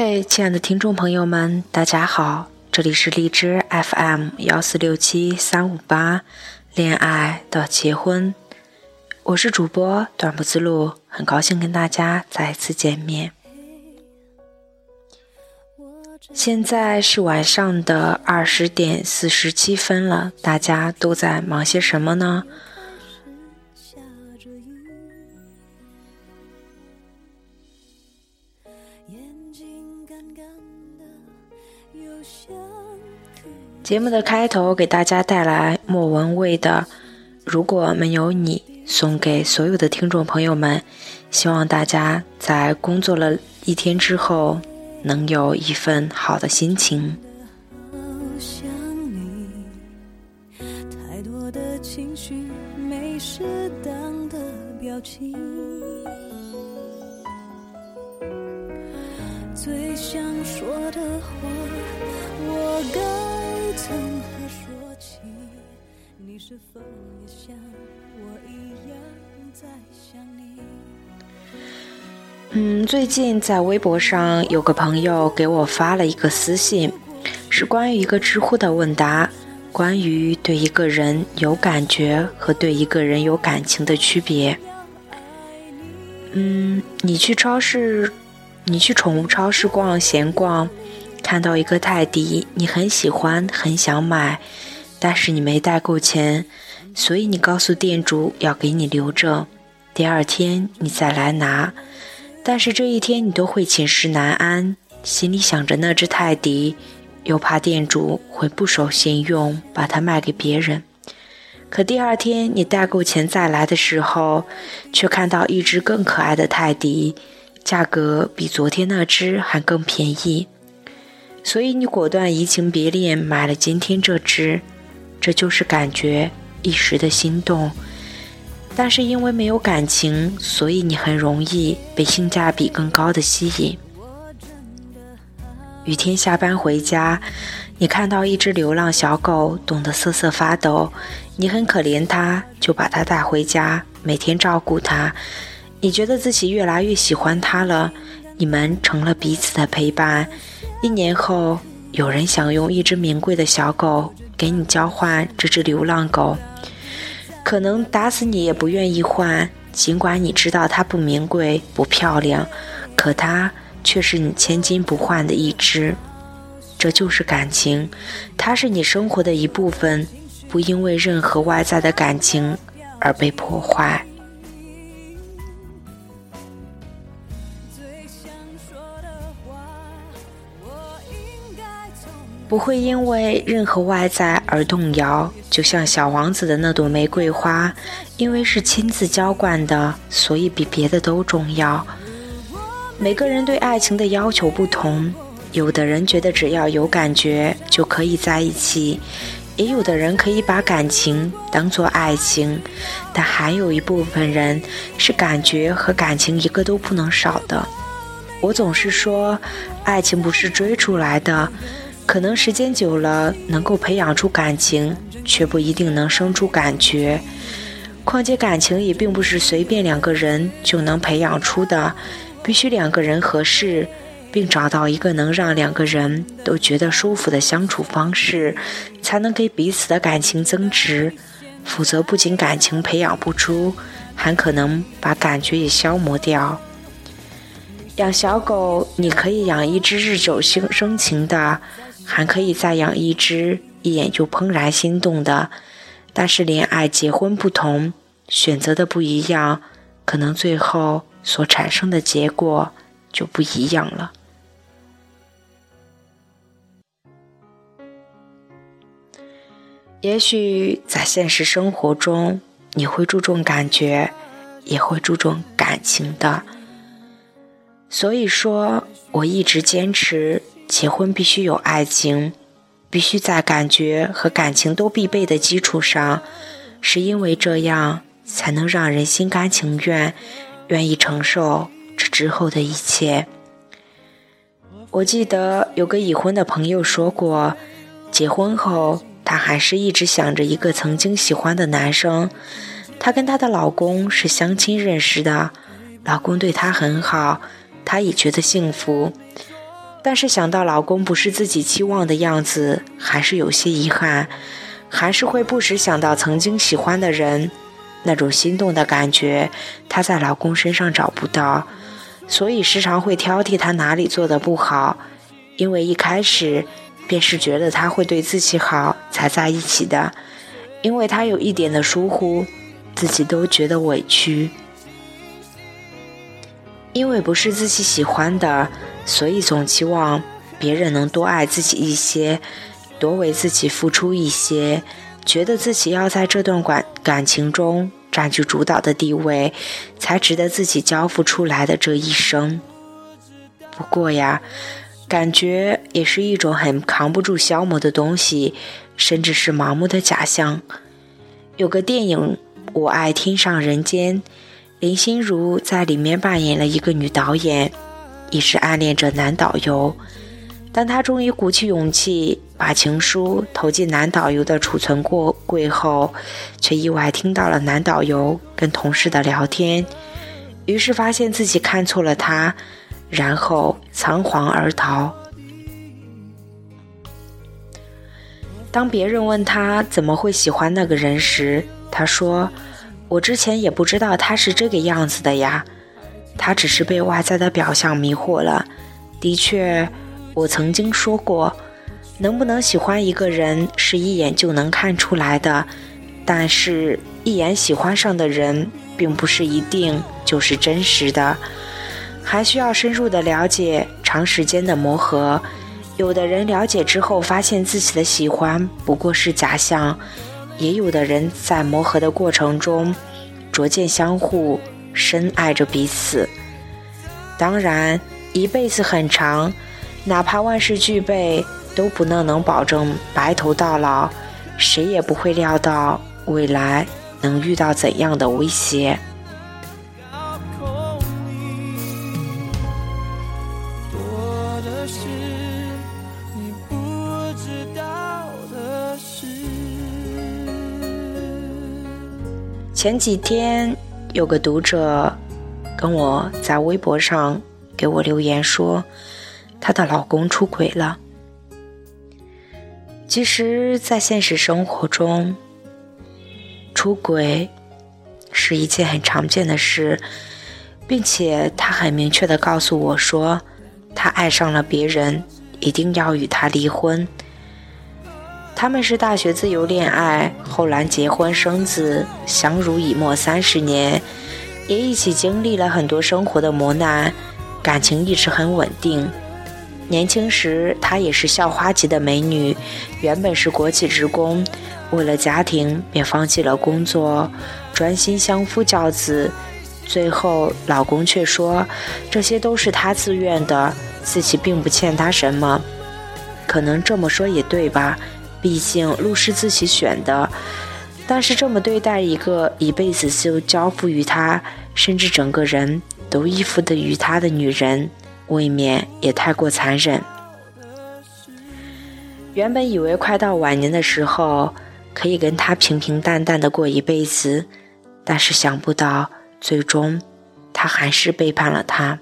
嘿，亲爱的听众朋友们，大家好，这里是荔枝 FM 幺四六七三五八，恋爱到结婚，我是主播短不自路，很高兴跟大家再次见面。现在是晚上的二十点四十七分了，大家都在忙些什么呢？节目的开头给大家带来莫文蔚的《如果没有你》，送给所有的听众朋友们。希望大家在工作了一天之后，能有一份好的心情。最想说的话，我该。从何说起？你是否也像我一样在想你嗯，最近在微博上有个朋友给我发了一个私信，是关于一个知乎的问答，关于对一个人有感觉和对一个人有感情的区别。嗯，你去超市，你去宠物超市逛闲逛。看到一个泰迪，你很喜欢，很想买，但是你没带够钱，所以你告诉店主要给你留着，第二天你再来拿。但是这一天你都会寝食难安，心里想着那只泰迪，又怕店主会不守信用，把它卖给别人。可第二天你带够钱再来的时候，却看到一只更可爱的泰迪，价格比昨天那只还更便宜。所以你果断移情别恋，买了今天这只，这就是感觉一时的心动。但是因为没有感情，所以你很容易被性价比更高的吸引。雨天下班回家，你看到一只流浪小狗，冻得瑟瑟发抖，你很可怜它，就把它带回家，每天照顾它。你觉得自己越来越喜欢它了，你们成了彼此的陪伴。一年后，有人想用一只名贵的小狗给你交换这只流浪狗，可能打死你也不愿意换。尽管你知道它不名贵、不漂亮，可它却是你千金不换的一只。这就是感情，它是你生活的一部分，不因为任何外在的感情而被破坏。不会因为任何外在而动摇，就像小王子的那朵玫瑰花，因为是亲自浇灌的，所以比别的都重要。每个人对爱情的要求不同，有的人觉得只要有感觉就可以在一起，也有的人可以把感情当做爱情，但还有一部分人是感觉和感情一个都不能少的。我总是说，爱情不是追出来的。可能时间久了能够培养出感情，却不一定能生出感觉。况且感情也并不是随便两个人就能培养出的，必须两个人合适，并找到一个能让两个人都觉得舒服的相处方式，才能给彼此的感情增值。否则，不仅感情培养不出，还可能把感觉也消磨掉。养小狗，你可以养一只日久生生情的。还可以再养一只一眼就怦然心动的，但是恋爱结婚不同，选择的不一样，可能最后所产生的结果就不一样了。也许在现实生活中，你会注重感觉，也会注重感情的。所以说，我一直坚持。结婚必须有爱情，必须在感觉和感情都必备的基础上，是因为这样才能让人心甘情愿，愿意承受这之后的一切。我记得有个已婚的朋友说过，结婚后她还是一直想着一个曾经喜欢的男生。她跟她的老公是相亲认识的，老公对她很好，她也觉得幸福。但是想到老公不是自己期望的样子，还是有些遗憾，还是会不时想到曾经喜欢的人，那种心动的感觉，她在老公身上找不到，所以时常会挑剔他哪里做的不好，因为一开始便是觉得他会对自己好才在一起的，因为他有一点的疏忽，自己都觉得委屈。因为不是自己喜欢的，所以总期望别人能多爱自己一些，多为自己付出一些，觉得自己要在这段感感情中占据主导的地位，才值得自己交付出来的这一生。不过呀，感觉也是一种很扛不住消磨的东西，甚至是盲目的假象。有个电影《我爱天上人间》。林心如在里面扮演了一个女导演，一直暗恋着男导游。当她终于鼓起勇气把情书投进男导游的储存柜柜后，却意外听到了男导游跟同事的聊天，于是发现自己看错了他，然后仓皇而逃。当别人问他怎么会喜欢那个人时，他说。我之前也不知道他是这个样子的呀，他只是被外在的表象迷惑了。的确，我曾经说过，能不能喜欢一个人是一眼就能看出来的，但是，一眼喜欢上的人，并不是一定就是真实的，还需要深入的了解，长时间的磨合。有的人了解之后，发现自己的喜欢不过是假象。也有的人在磨合的过程中，逐渐相互深爱着彼此。当然，一辈子很长，哪怕万事俱备，都不能能保证白头到老。谁也不会料到未来能遇到怎样的威胁。前几天有个读者跟我在微博上给我留言说，她的老公出轨了。其实，在现实生活中，出轨是一件很常见的事，并且他很明确的告诉我说，他爱上了别人，一定要与他离婚。他们是大学自由恋爱，后来结婚生子，相濡以沫三十年，也一起经历了很多生活的磨难，感情一直很稳定。年轻时，她也是校花级的美女，原本是国企职工，为了家庭便放弃了工作，专心相夫教子。最后，老公却说，这些都是她自愿的，自己并不欠他什么。可能这么说也对吧？毕竟路是自己选的，但是这么对待一个一辈子就交付于他，甚至整个人都依附的于他的女人，未免也太过残忍。原本以为快到晚年的时候，可以跟他平平淡淡的过一辈子，但是想不到最终，他还是背叛了他。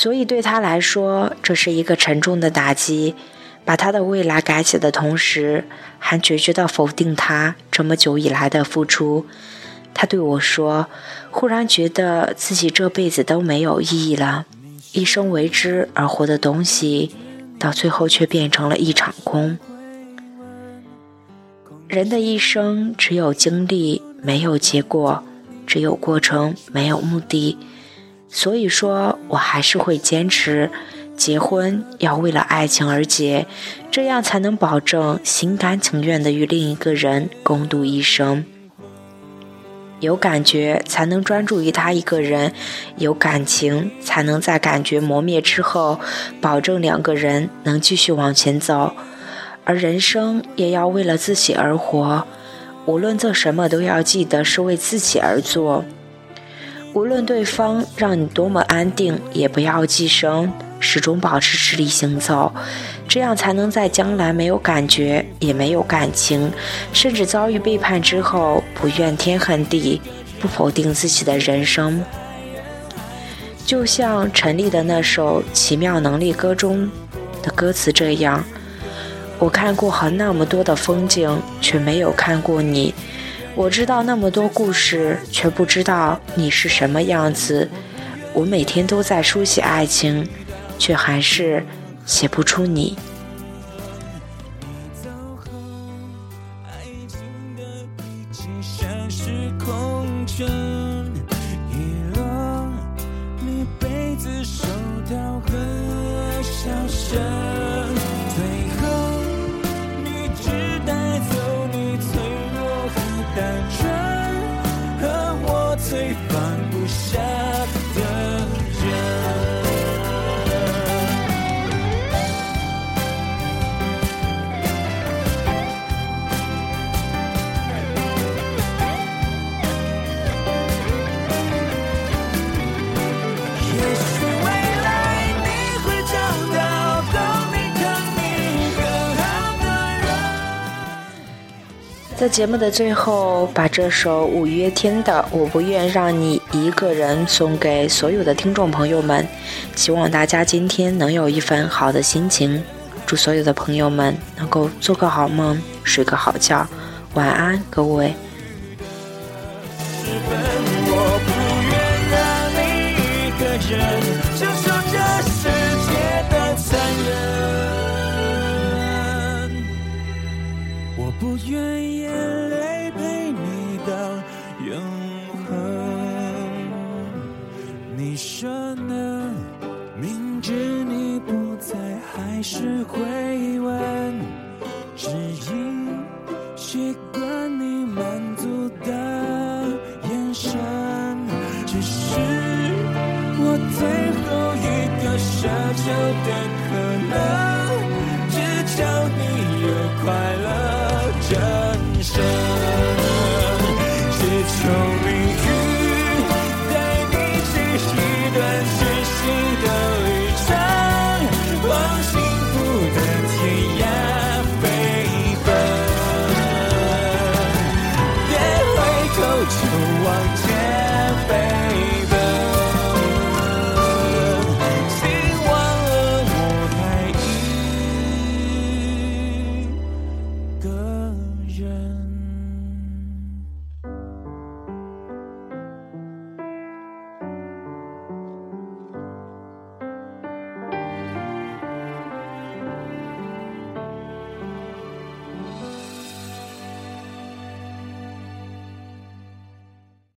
所以对他来说，这是一个沉重的打击，把他的未来改写的同时，还决绝地否定他这么久以来的付出。他对我说：“忽然觉得自己这辈子都没有意义了，一生为之而活的东西，到最后却变成了一场空。人的一生只有经历，没有结果；只有过程，没有目的。”所以说，我还是会坚持，结婚要为了爱情而结，这样才能保证心甘情愿的与另一个人共度一生。有感觉才能专注于他一个人，有感情才能在感觉磨灭之后，保证两个人能继续往前走。而人生也要为了自己而活，无论做什么都要记得是为自己而做。无论对方让你多么安定，也不要寄生，始终保持直立行走，这样才能在将来没有感觉，也没有感情，甚至遭遇背叛之后不怨天恨地，不否定自己的人生。就像陈粒的那首《奇妙能力歌》中的歌词这样：“我看过很那么多的风景，却没有看过你；我知道那么多故事，却不知道你是什么样子。我每天都在书写爱情，却还是写不出你。”在节目的最后，把这首五月天的《我不愿让你一个人》送给所有的听众朋友们，希望大家今天能有一份好的心情。祝所有的朋友们能够做个好梦，睡个好觉，晚安，各位。说呢？明知你不在，还是会问，只因